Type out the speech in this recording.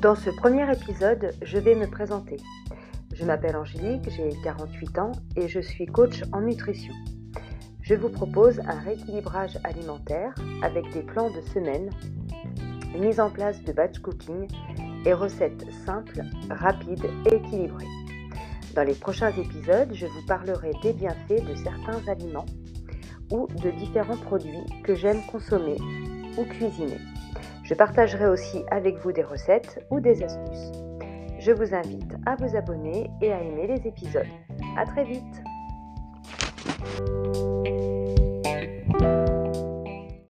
Dans ce premier épisode, je vais me présenter. Je m'appelle Angélique, j'ai 48 ans et je suis coach en nutrition. Je vous propose un rééquilibrage alimentaire avec des plans de semaine, mise en place de batch cooking et recettes simples, rapides et équilibrées. Dans les prochains épisodes, je vous parlerai des bienfaits de certains aliments ou de différents produits que j'aime consommer ou cuisiner. Je partagerai aussi avec vous des recettes ou des astuces. Je vous invite à vous abonner et à aimer les épisodes. A très vite